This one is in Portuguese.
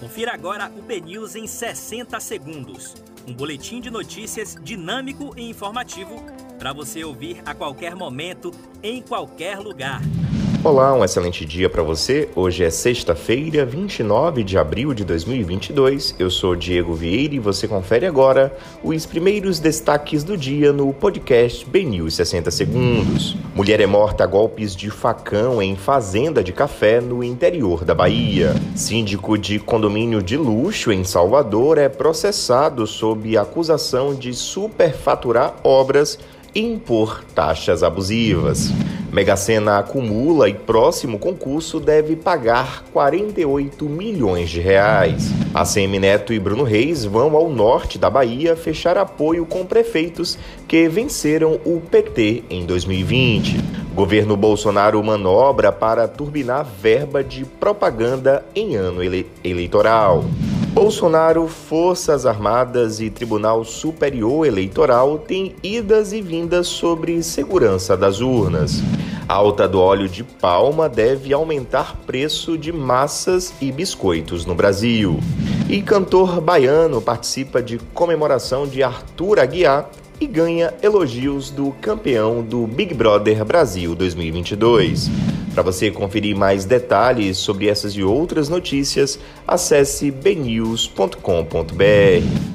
Confira agora o BNews em 60 segundos. Um boletim de notícias dinâmico e informativo para você ouvir a qualquer momento, em qualquer lugar. Olá, um excelente dia para você. Hoje é sexta-feira, 29 de abril de 2022. Eu sou Diego Vieira e você confere agora os primeiros destaques do dia no podcast BNews 60 Segundos. Mulher é morta a golpes de facão em fazenda de café no interior da Bahia. Síndico de condomínio de luxo em Salvador é processado sob acusação de superfaturar obras impor taxas abusivas. Mega Sena acumula e próximo concurso deve pagar 48 milhões de reais. A CM Neto e Bruno Reis vão ao norte da Bahia fechar apoio com prefeitos que venceram o PT em 2020. Governo Bolsonaro manobra para turbinar verba de propaganda em ano ele eleitoral. Bolsonaro, Forças Armadas e Tribunal Superior Eleitoral têm idas e vindas sobre segurança das urnas. A alta do óleo de palma deve aumentar preço de massas e biscoitos no Brasil. E cantor baiano participa de comemoração de Arthur Aguiar e ganha elogios do campeão do Big Brother Brasil 2022. Para você conferir mais detalhes sobre essas e outras notícias, acesse bnews.com.br.